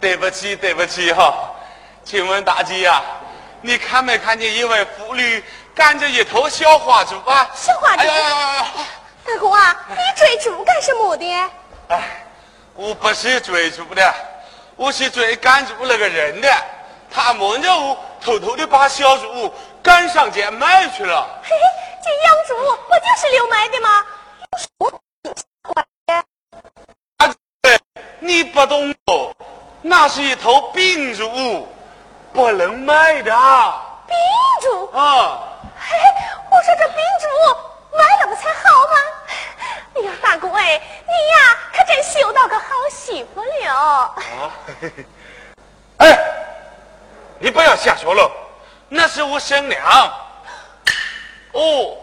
对不起对不起哈，请问大姐呀，你看没看见一位妇女赶着一头小花猪啊？小花猪！大哥啊，你追猪干什么的？哎，我不是追猪的，我是追赶猪那个人的。他摸着我，偷偷的把小猪赶上街卖去了。嘿嘿，这养猪不就是遛卖的吗？你不懂哦。那是一头病猪，不能卖的。病猪啊！嘿，我说这病猪卖了不才好吗？哎呀，大姑哎，你呀可真修到个好媳妇了。啊！哎，你不要瞎说了，那是我婶娘。哦，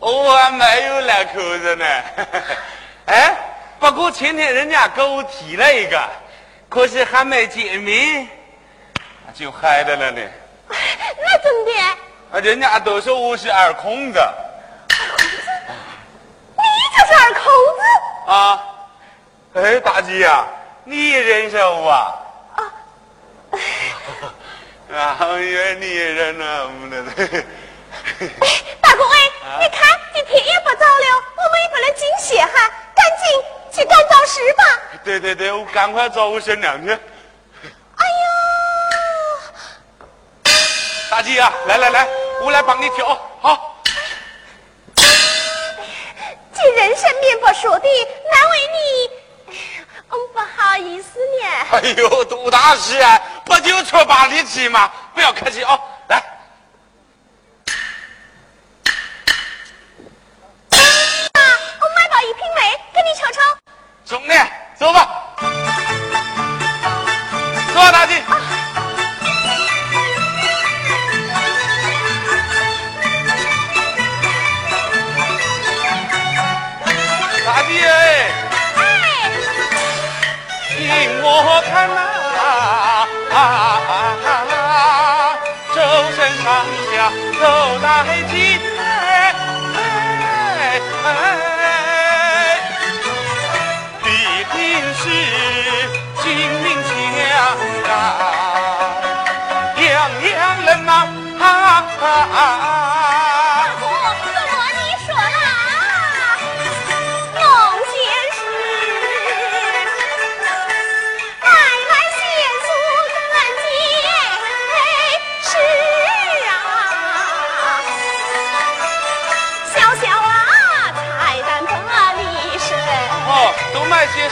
我 还没有两口子呢。哎。不过前天人家给我提了一个，可是还没见面，就嗨 的了呢。那怎么的？人家都说我是二孔子。你就是二孔子？啊！哎，大姐呀，你也认识我啊？啊！啊，原你认识我们的。哎，大哥哎，你看，今天也不早了，我们也不能进歇哈，赶紧。去干早事吧。对对对，我赶快找我婶娘去。哎呀，大姐啊，来来来，我来帮你挑，好。这人生面不说的，难为你。嗯，不好意思呢。哎呦，多大事啊？不就出八里地吗？不要客气啊，来。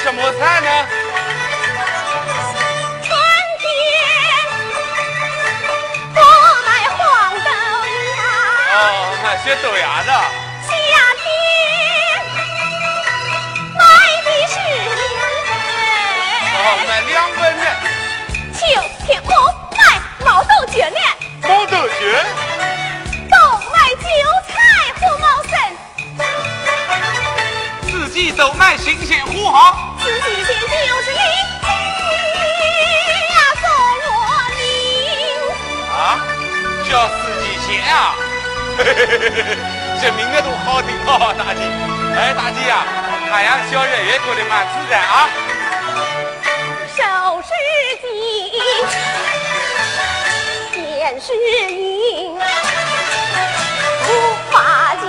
什么菜呢？春天多卖黄豆芽，哦，卖些豆芽的。夏天卖的是哦，凉卖两本呢。粉，秋天我卖毛豆角呢，毛豆角。冬卖韭菜和毛笋，四季都卖新鲜货好。四季鲜就是邻居呀送我领。啊，叫四季！这名字都好听哦，大姐。哎，大姐呀、太阳小月也过得蛮自在啊。手是金，面是银，无法家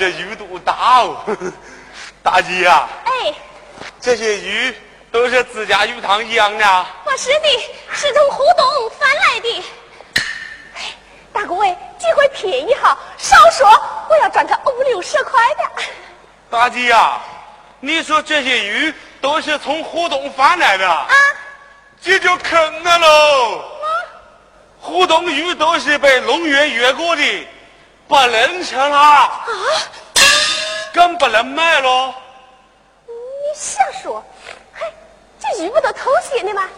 这鱼多大哦！大姐呀、哎，这些鱼都是自家鱼塘养的。我是的，是从湖东翻来的。哎大哥哎，机会便宜哈，少说我要赚个五六十块的。大姐呀、你说这些鱼都是从湖东翻来的，啊，这就坑了喽！湖东鱼都是被龙源越过的，不能吃了，啊，更不能卖喽。你瞎说！嘿，这鱼不都偷闲的吗？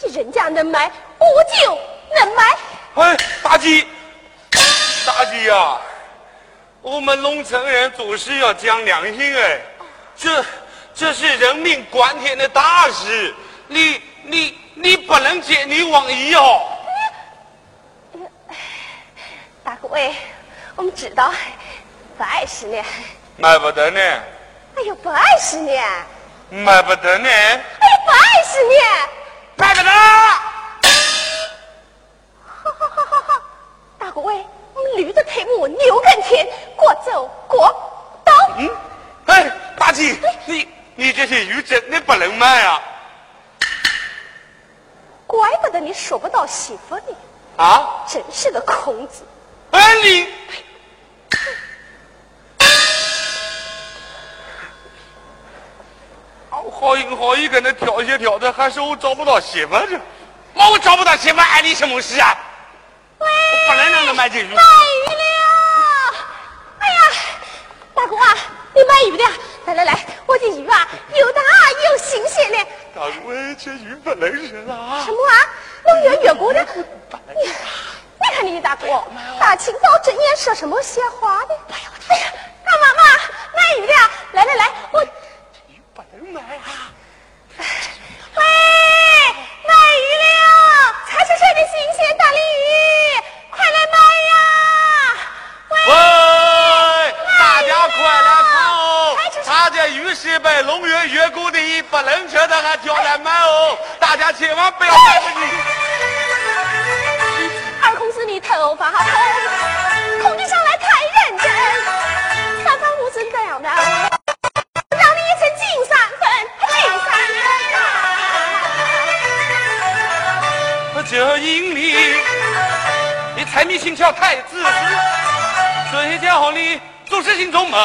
这人家能买，我就能买。哎，大姐，大姐呀、我们农村人做事要讲良心哎，这这是人命关天的大事，你你你不能见你忘义哦。大哥哎，我们知道，不碍事呢。卖不得呢，哎呦，不碍事呢。卖不得呢，哎呦，不碍事呢。卖不得。好好好好好，大哥喂，我们驴的腿母牛耕田，过走过刀。嗯，哎，大姐，你你这些鱼真的不能卖啊！怪不得你说不到媳妇呢，啊，真是个空子。哎你，好心好意跟那挑些挑的，还是我找不到媳妇这。妈，我找不到媳妇，碍你什么事啊？喂，我不能让他买这鱼。卖鱼了！哎呀，大哥啊，你买鱼的？来来来，我的鱼啊，又大又新鲜的。大哥，这鱼不能吃啊什。么啊？龙源越过的？你你看你大哥，大清早睁眼说什么闲话呢？哎呀，哎呀，大妈妈卖鱼的？来来来，我鱼不能买啊！喂，买鱼了！菜市场的新鲜大鲤鱼，快来买呀！喂，喂，大家快来看哦！他这鱼是被龙源越过的，不能吃的还挑来买哦！大家千万不要买不起。八分，口里上来太认真，三番五次这样着，让你一层进三分，进三分。这因你，你财迷心窍太自私，嘴叼里总是心中没。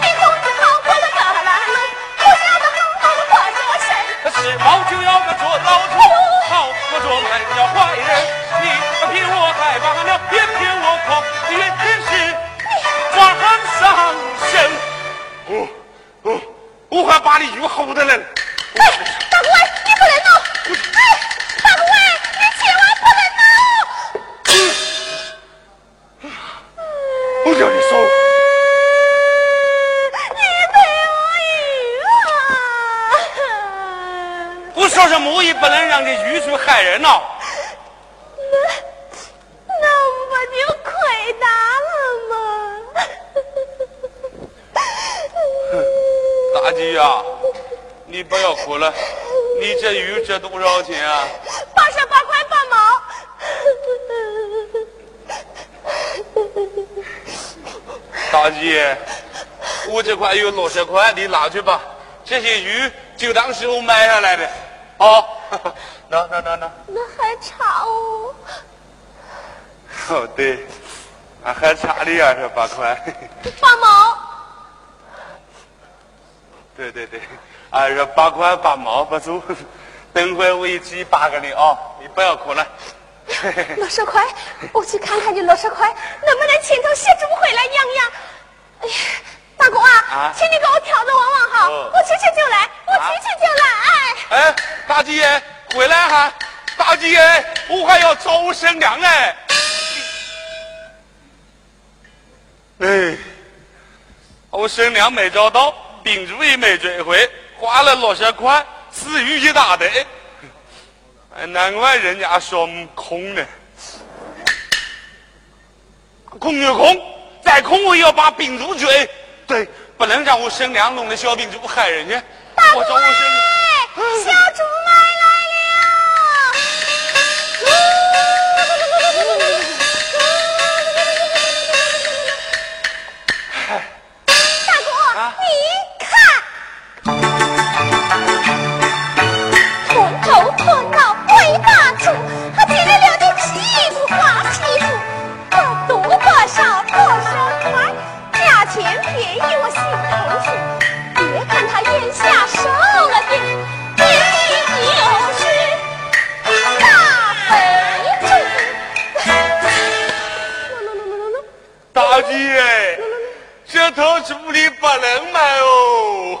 你公子考过了科蓝，是猫就要个做老鼠，好我做没了坏人。来忘了，偏偏我错，已经是皇上身。哦哦，我还把你冤苦的人。哎，大姑哎，你不能闹！哎，大姑哎，你千万不能闹！我叫你收。你陪我一我说什么也不能让你遇出害人呐。那那不就亏大了吗？大姐呀，你不要哭了，你这鱼值多少钱啊？八十八块八毛。大姐，我这块有六十块，你拿去吧。这些鱼就当是我买下来的。哦，那那那那。那还差哦。哦，对，啊还差你二十八块。八毛。对对对，二十八块八毛不足。等会我一起八给你啊，你不要哭了。六十块，我去看看你六十块能不能请头小猪回来养养。哎呀，大公啊，啊请你给我挑着旺旺好，哦我去去就来，我去去就来。哎，大姐回来哈！大姐，我还要找生娘哎。哎，我生娘没找到，病猪也没追回，花了六十块，死鱼一大堆。哎，难怪人家说空呢。空就空，再空我也要把病毒追。对，不能让我生两笼的小病毒害人家。我找我生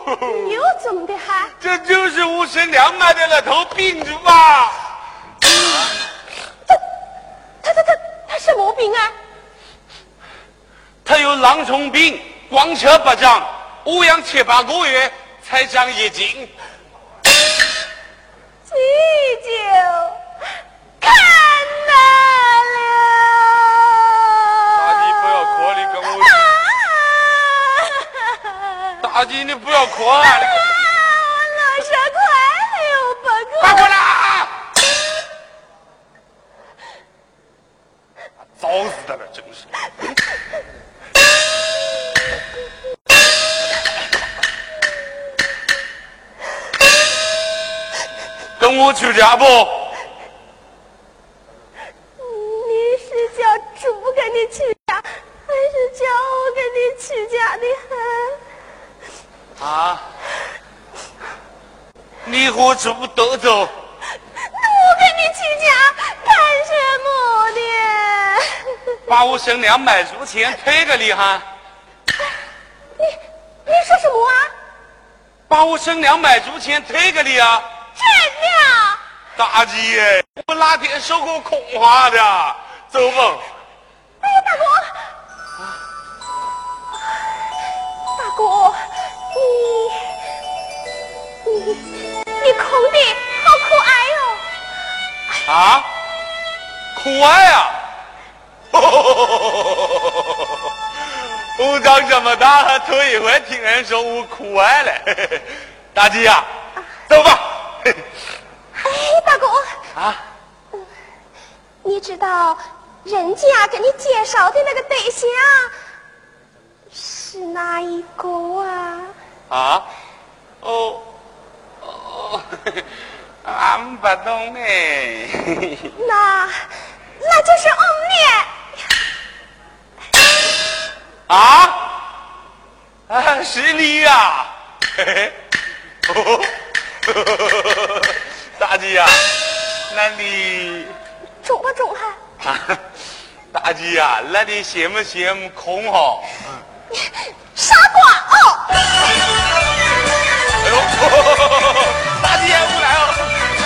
又怎么的哈？这就是我生娘买的那头病猪吧！他他他他什么病啊？他有狼虫病，光吃不长，我养七八个月才长一斤。你不要哭啊！你六十块又不够。快过来！啊糟死他了，真是。跟我去家不？你是叫猪跟你去家，还是叫我跟你去家的？啊！你和猪都走，我跟你去家干什么的？把我生娘卖猪钱退给你哈！你你说什么啊？把我生娘买足钱退给你啊！真的？大姐，我哪天受过恐吓的？走吧。哎呀，大哥，大哥，你空的好可爱哦！啊，可爱啊！我长这么大还头一回听人说我可爱嘞。大姐呀、走吧。哎，大哥，啊，你知道人家给你介绍的那个对象是哪一个啊？啊，哦，哦，俺不懂哎。那那就是红面。啊？啊，是你呀！嘿嘿。哦。大姐呀，那你 中不中哈？大姐呀，那你羡慕羡慕空哈？傻瓜哦！哎呦，大姐不来哦。